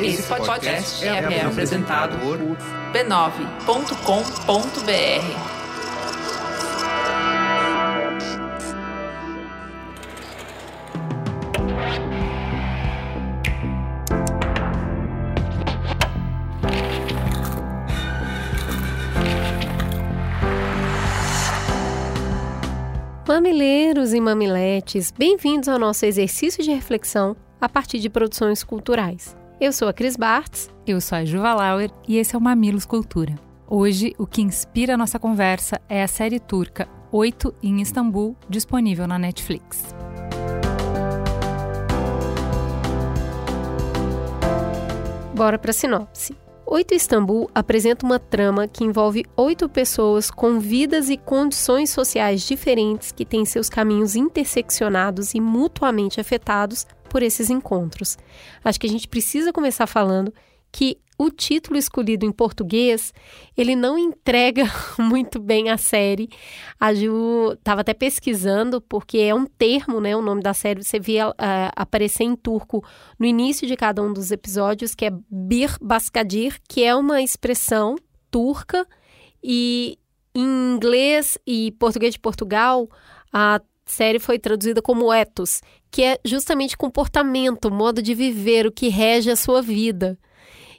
Esse podcast é, é apresentado por b9.com.br. Mamileiros e mamiletes, bem-vindos ao nosso exercício de reflexão a partir de produções culturais. Eu sou a Cris Bartz. Eu sou a Juva Lauer e esse é o Mamilos Cultura. Hoje, o que inspira a nossa conversa é a série turca Oito em Istambul, disponível na Netflix. Bora para a sinopse. Oito Istambul apresenta uma trama que envolve oito pessoas com vidas e condições sociais diferentes que têm seus caminhos interseccionados e mutuamente afetados por esses encontros. Acho que a gente precisa começar falando que o título escolhido em português, ele não entrega muito bem a série. A Ju estava até pesquisando, porque é um termo, né? O nome da série, você via uh, aparecer em turco no início de cada um dos episódios, que é Bir Baskadir, que é uma expressão turca, e em inglês e português de Portugal, a série foi traduzida como ethos, que é justamente comportamento, modo de viver, o que rege a sua vida.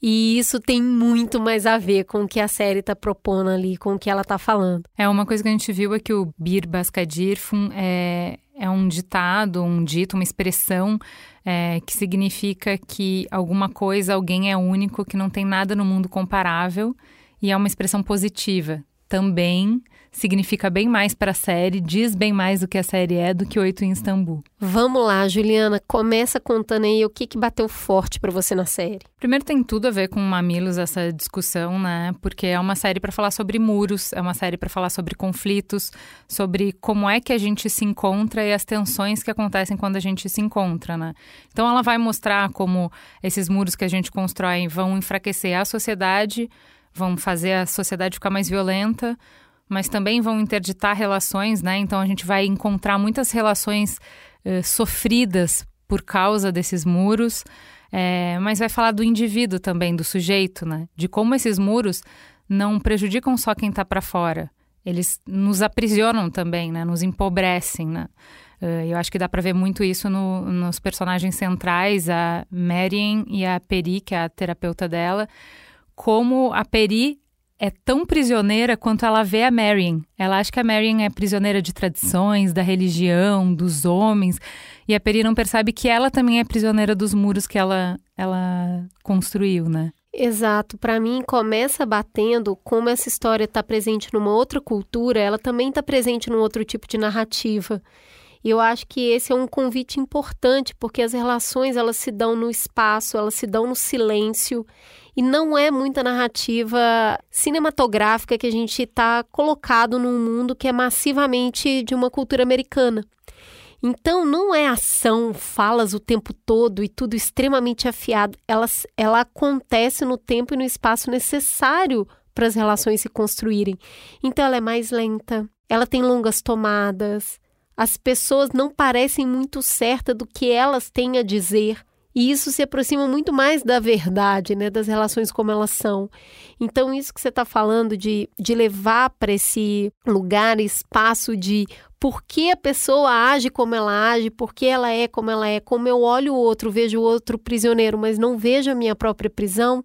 E isso tem muito mais a ver com o que a série está propondo ali, com o que ela está falando. É uma coisa que a gente viu é que o Bir Baskadir é, é um ditado, um dito, uma expressão é, que significa que alguma coisa, alguém é único, que não tem nada no mundo comparável, e é uma expressão positiva. Também significa bem mais para a série, diz bem mais do que a série é do que Oito em Istambul. Vamos lá, Juliana, começa contando aí o que, que bateu forte para você na série. Primeiro tem tudo a ver com Mamilos essa discussão, né? Porque é uma série para falar sobre muros, é uma série para falar sobre conflitos, sobre como é que a gente se encontra e as tensões que acontecem quando a gente se encontra, né? Então ela vai mostrar como esses muros que a gente constrói vão enfraquecer a sociedade, vão fazer a sociedade ficar mais violenta, mas também vão interditar relações, né? Então a gente vai encontrar muitas relações eh, sofridas por causa desses muros, é, mas vai falar do indivíduo também, do sujeito, né? De como esses muros não prejudicam só quem está para fora, eles nos aprisionam também, né? Nos empobrecem, né? Uh, eu acho que dá para ver muito isso no, nos personagens centrais, a Marion e a Peri, que é a terapeuta dela, como a Peri é tão prisioneira quanto ela vê a Marion. Ela acha que a Marion é prisioneira de tradições, da religião, dos homens, e a Peri não percebe que ela também é prisioneira dos muros que ela, ela construiu, né? Exato. Para mim, começa batendo como essa história está presente numa outra cultura, ela também está presente num outro tipo de narrativa. E eu acho que esse é um convite importante, porque as relações elas se dão no espaço, elas se dão no silêncio e não é muita narrativa cinematográfica que a gente está colocado num mundo que é massivamente de uma cultura americana. Então, não é ação, falas o tempo todo e tudo extremamente afiado. Ela, ela acontece no tempo e no espaço necessário para as relações se construírem. Então, ela é mais lenta, ela tem longas tomadas, as pessoas não parecem muito certas do que elas têm a dizer. E isso se aproxima muito mais da verdade, né, das relações como elas são. Então, isso que você está falando de, de levar para esse lugar, espaço de por que a pessoa age como ela age, por que ela é como ela é, como eu olho o outro, vejo o outro prisioneiro, mas não vejo a minha própria prisão.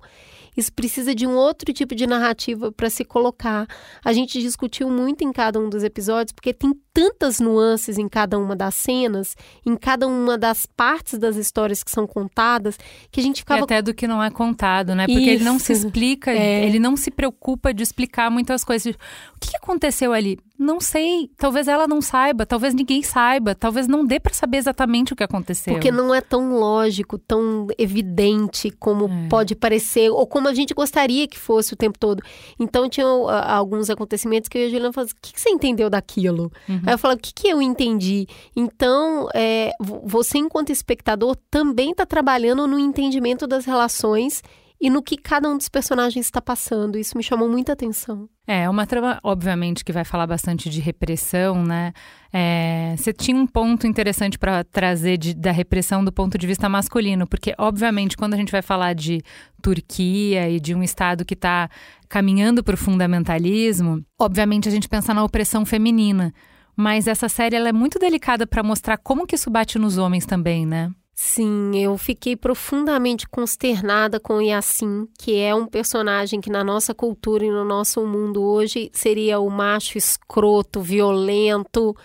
Isso precisa de um outro tipo de narrativa para se colocar. A gente discutiu muito em cada um dos episódios, porque tem tantas nuances em cada uma das cenas, em cada uma das partes das histórias que são contadas, que a gente ficava. E até do que não é contado, né? Porque Isso. ele não se explica, é. ele não se preocupa de explicar muitas coisas. O que aconteceu ali? Não sei. Talvez ela não saiba, talvez ninguém saiba, talvez não dê para saber exatamente o que aconteceu. Porque não é tão lógico, tão evidente como é. pode parecer, ou como a gente gostaria que fosse o tempo todo. Então, tinha uh, alguns acontecimentos que eu e a Juliana falavam: o que, que você entendeu daquilo? Uhum. Aí eu falo: o que, que eu entendi? Então, é, você, enquanto espectador, também está trabalhando no entendimento das relações e no que cada um dos personagens está passando. Isso me chamou muita atenção. É, uma trama, obviamente, que vai falar bastante de repressão, né? É, você tinha um ponto interessante para trazer de, da repressão do ponto de vista masculino, porque, obviamente, quando a gente vai falar de Turquia e de um Estado que está caminhando para o fundamentalismo, obviamente a gente pensa na opressão feminina. Mas essa série ela é muito delicada para mostrar como que isso bate nos homens também, né? Sim, eu fiquei profundamente consternada com Yassin, que é um personagem que na nossa cultura e no nosso mundo hoje seria o macho escroto, violento.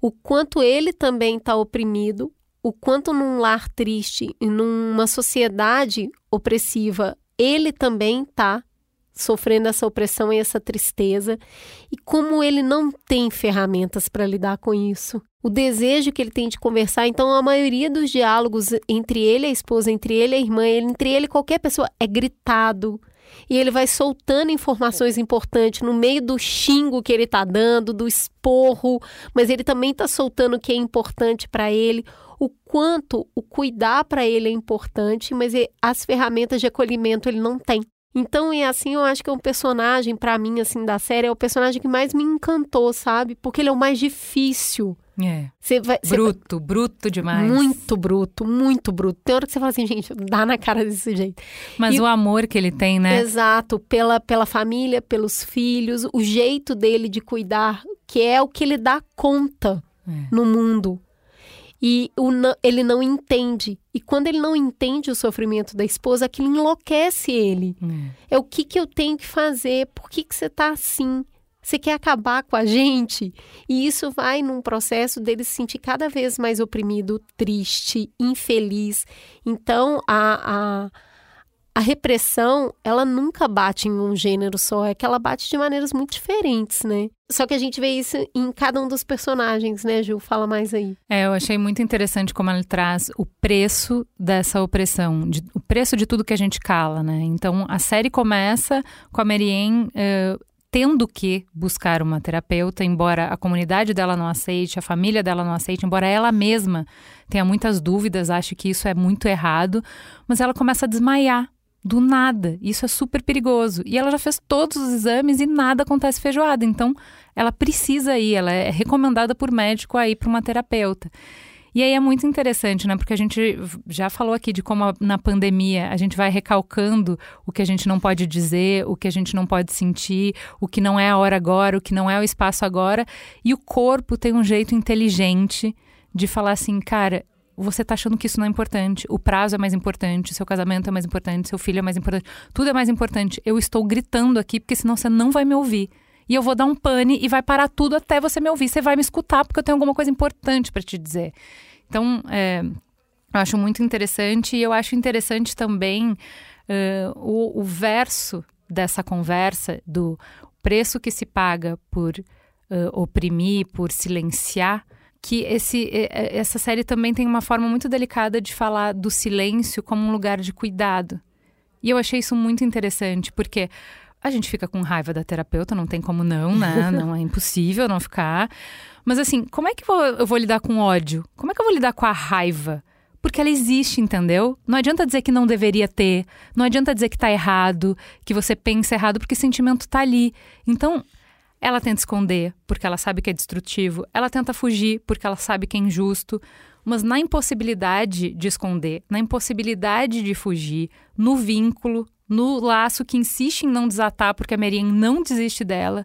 O quanto ele também está oprimido, o quanto num lar triste e numa sociedade opressiva ele também está sofrendo essa opressão e essa tristeza, e como ele não tem ferramentas para lidar com isso. O desejo que ele tem de conversar, então a maioria dos diálogos entre ele e a esposa, entre ele e a irmã, entre ele e qualquer pessoa é gritado. E ele vai soltando informações importantes no meio do xingo que ele está dando, do esporro, mas ele também está soltando o que é importante para ele o quanto o cuidar para ele é importante, mas as ferramentas de acolhimento ele não tem. Então, e assim, eu acho que é um personagem, para mim, assim, da série, é o personagem que mais me encantou, sabe? Porque ele é o mais difícil. É. Vai, bruto, vai... bruto demais. Muito bruto, muito bruto. Tem hora que você fala assim, gente, dá na cara desse jeito. Mas e... o amor que ele tem, né? Exato, pela, pela família, pelos filhos, o jeito dele de cuidar, que é o que ele dá conta é. no mundo e ele não entende. E quando ele não entende o sofrimento da esposa, aquilo enlouquece ele. É, é o que, que eu tenho que fazer? Por que, que você está assim? Você quer acabar com a gente? E isso vai num processo dele se sentir cada vez mais oprimido, triste, infeliz. Então, a, a a repressão, ela nunca bate em um gênero só, é que ela bate de maneiras muito diferentes, né? Só que a gente vê isso em cada um dos personagens, né, Gil? Fala mais aí. É, eu achei muito interessante como ele traz o preço dessa opressão, de, o preço de tudo que a gente cala, né? Então, a série começa com a Marianne uh, tendo que buscar uma terapeuta, embora a comunidade dela não aceite, a família dela não aceite, embora ela mesma tenha muitas dúvidas, ache que isso é muito errado, mas ela começa a desmaiar do nada. Isso é super perigoso. E ela já fez todos os exames e nada acontece feijoada. Então, ela precisa ir, ela é recomendada por médico a ir para uma terapeuta. E aí é muito interessante, né? Porque a gente já falou aqui de como na pandemia a gente vai recalcando o que a gente não pode dizer, o que a gente não pode sentir, o que não é a hora agora, o que não é o espaço agora. E o corpo tem um jeito inteligente de falar assim, cara, você tá achando que isso não é importante, o prazo é mais importante, seu casamento é mais importante, seu filho é mais importante, tudo é mais importante. Eu estou gritando aqui porque senão você não vai me ouvir. E eu vou dar um pane e vai parar tudo até você me ouvir. Você vai me escutar porque eu tenho alguma coisa importante para te dizer. Então, é, eu acho muito interessante e eu acho interessante também uh, o, o verso dessa conversa do preço que se paga por uh, oprimir, por silenciar que esse, essa série também tem uma forma muito delicada de falar do silêncio como um lugar de cuidado. E eu achei isso muito interessante, porque a gente fica com raiva da terapeuta, não tem como não, né? Não é impossível não ficar. Mas assim, como é que eu vou lidar com ódio? Como é que eu vou lidar com a raiva? Porque ela existe, entendeu? Não adianta dizer que não deveria ter, não adianta dizer que tá errado, que você pensa errado, porque o sentimento tá ali. Então, ela tenta esconder porque ela sabe que é destrutivo, ela tenta fugir porque ela sabe que é injusto, mas na impossibilidade de esconder, na impossibilidade de fugir, no vínculo, no laço que insiste em não desatar porque a Marianne não desiste dela,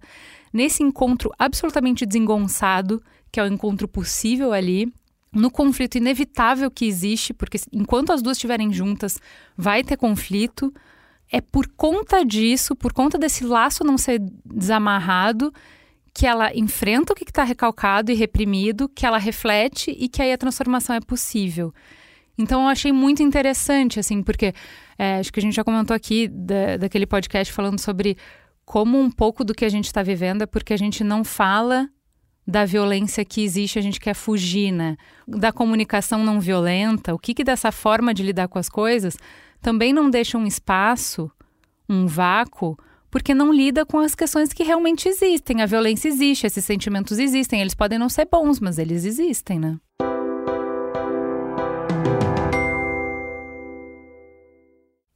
nesse encontro absolutamente desengonçado, que é o encontro possível ali, no conflito inevitável que existe, porque enquanto as duas estiverem juntas, vai ter conflito é por conta disso, por conta desse laço não ser desamarrado, que ela enfrenta o que está recalcado e reprimido, que ela reflete e que aí a transformação é possível. Então eu achei muito interessante, assim, porque é, acho que a gente já comentou aqui da, daquele podcast falando sobre como um pouco do que a gente está vivendo é porque a gente não fala da violência que existe, a gente quer fugir, né? Da comunicação não violenta, o que, que dessa forma de lidar com as coisas também não deixa um espaço, um vácuo, porque não lida com as questões que realmente existem. A violência existe, esses sentimentos existem, eles podem não ser bons, mas eles existem, né?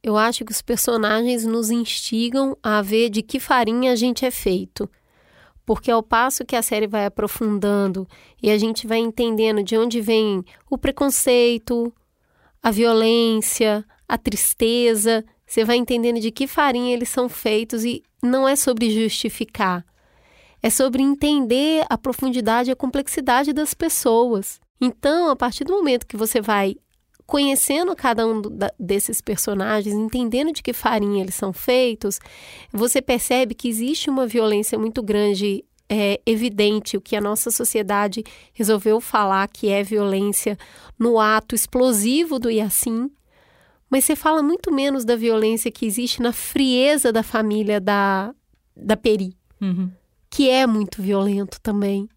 Eu acho que os personagens nos instigam a ver de que farinha a gente é feito. Porque ao passo que a série vai aprofundando e a gente vai entendendo de onde vem o preconceito, a violência, a tristeza, você vai entendendo de que farinha eles são feitos e não é sobre justificar. É sobre entender a profundidade e a complexidade das pessoas. Então, a partir do momento que você vai conhecendo cada um desses personagens, entendendo de que farinha eles são feitos, você percebe que existe uma violência muito grande, é, evidente, o que a nossa sociedade resolveu falar que é violência no ato explosivo do Yassin, mas você fala muito menos da violência que existe na frieza da família da, da Peri, uhum. que é muito violento também.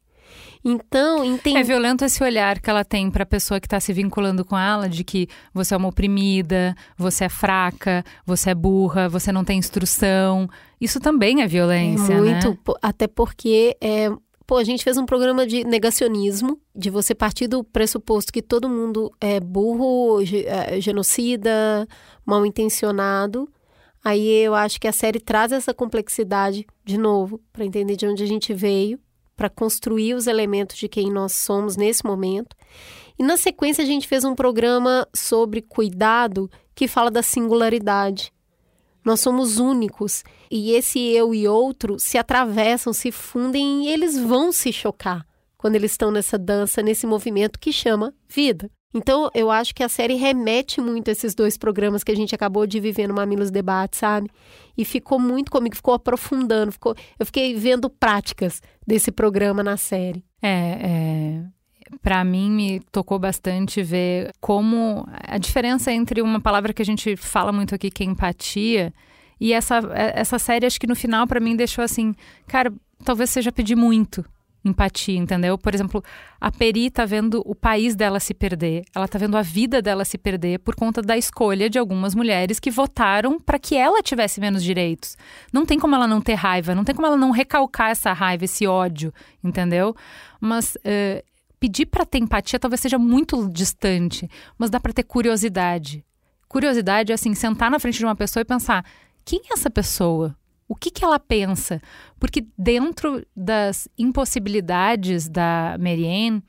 Então, entende... É violento esse olhar que ela tem para a pessoa que está se vinculando com ela de que você é uma oprimida, você é fraca, você é burra, você não tem instrução. Isso também é violência, muito, né? até porque é, pô, a gente fez um programa de negacionismo, de você partir do pressuposto que todo mundo é burro, é, genocida, mal intencionado. Aí eu acho que a série traz essa complexidade de novo, para entender de onde a gente veio para construir os elementos de quem nós somos nesse momento. E na sequência a gente fez um programa sobre cuidado que fala da singularidade. Nós somos únicos e esse eu e outro se atravessam, se fundem e eles vão se chocar quando eles estão nessa dança, nesse movimento que chama vida. Então, eu acho que a série remete muito a esses dois programas que a gente acabou de viver no Mamilos Debate, sabe? E ficou muito comigo, ficou aprofundando, ficou, eu fiquei vendo práticas desse programa na série. É, é para mim me tocou bastante ver como a diferença entre uma palavra que a gente fala muito aqui que é empatia e essa essa série acho que no final para mim deixou assim, cara, talvez seja pedir muito empatia, entendeu? Por exemplo, a Peri tá vendo o país dela se perder, ela tá vendo a vida dela se perder por conta da escolha de algumas mulheres que votaram para que ela tivesse menos direitos. Não tem como ela não ter raiva, não tem como ela não recalcar essa raiva, esse ódio, entendeu? Mas uh, pedir para ter empatia talvez seja muito distante, mas dá para ter curiosidade. Curiosidade é assim, sentar na frente de uma pessoa e pensar: quem é essa pessoa? o que, que ela pensa? Porque dentro das impossibilidades da Marianne,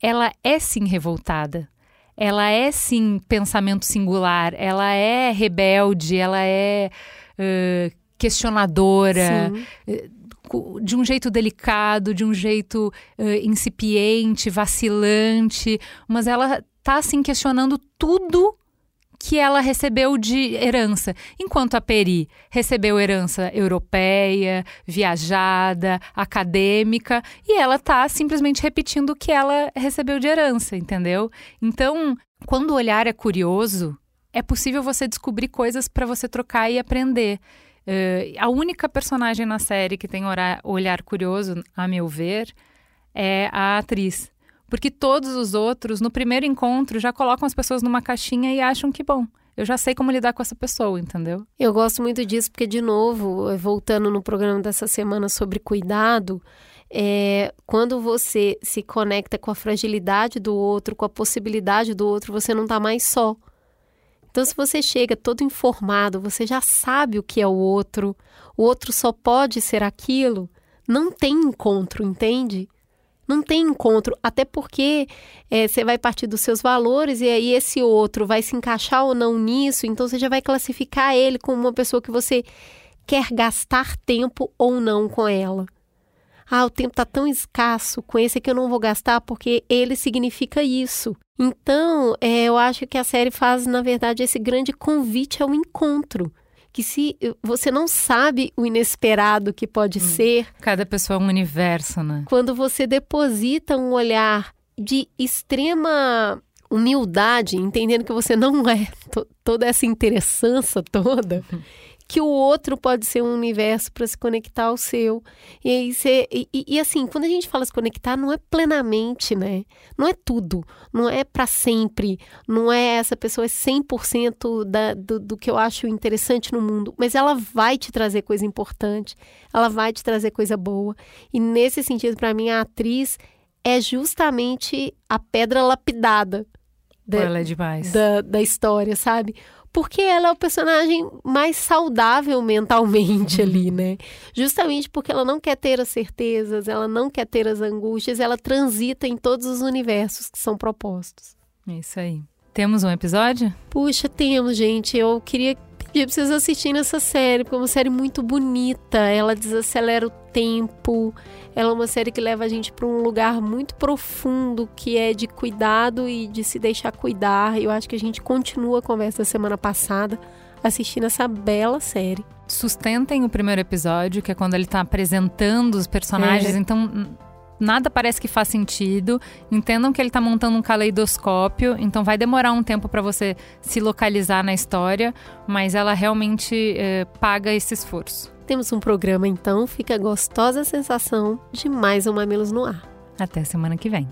ela é sim revoltada. Ela é sim pensamento singular, ela é rebelde, ela é uh, questionadora. Uh, de um jeito delicado, de um jeito uh, incipiente, vacilante, mas ela está assim questionando tudo que ela recebeu de herança, enquanto a Peri recebeu herança europeia, viajada, acadêmica, e ela está simplesmente repetindo o que ela recebeu de herança, entendeu? Então, quando o olhar é curioso, é possível você descobrir coisas para você trocar e aprender. Uh, a única personagem na série que tem olhar curioso, a meu ver, é a atriz. Porque todos os outros, no primeiro encontro, já colocam as pessoas numa caixinha e acham que, bom, eu já sei como lidar com essa pessoa, entendeu? Eu gosto muito disso porque, de novo, voltando no programa dessa semana sobre cuidado, é, quando você se conecta com a fragilidade do outro, com a possibilidade do outro, você não está mais só. Então, se você chega todo informado, você já sabe o que é o outro, o outro só pode ser aquilo, não tem encontro, entende? Não tem encontro, até porque é, você vai partir dos seus valores e aí esse outro vai se encaixar ou não nisso, então você já vai classificar ele como uma pessoa que você quer gastar tempo ou não com ela. Ah, o tempo está tão escasso, com esse aqui eu não vou gastar porque ele significa isso. Então, é, eu acho que a série faz, na verdade, esse grande convite ao encontro que se você não sabe o inesperado que pode hum. ser. Cada pessoa é um universo, né? Quando você deposita um olhar de extrema humildade, entendendo que você não é toda essa interessância toda. Que o outro pode ser um universo para se conectar ao seu. E aí você, e, e, assim, quando a gente fala se conectar, não é plenamente, né? Não é tudo, não é para sempre, não é essa pessoa é 100% da, do, do que eu acho interessante no mundo, mas ela vai te trazer coisa importante, ela vai te trazer coisa boa. E nesse sentido, para mim, a atriz é justamente a pedra lapidada. Da, ela é demais. Da, da história, sabe? Porque ela é o personagem mais saudável mentalmente ali, né? Justamente porque ela não quer ter as certezas, ela não quer ter as angústias, ela transita em todos os universos que são propostos. É isso aí. Temos um episódio? Puxa, temos, gente. Eu queria pedir pra vocês assistirem essa série, porque é uma série muito bonita. Ela desacelera o tempo. Ela é uma série que leva a gente para um lugar muito profundo, que é de cuidado e de se deixar cuidar. Eu acho que a gente continua a conversa da semana passada assistindo essa bela série. Sustentem o primeiro episódio, que é quando ele está apresentando os personagens. É. Então nada parece que faz sentido. Entendam que ele está montando um caleidoscópio, então vai demorar um tempo para você se localizar na história, mas ela realmente eh, paga esse esforço. Temos um programa então, fica a gostosa sensação de mais um Mamilos no Ar. Até semana que vem.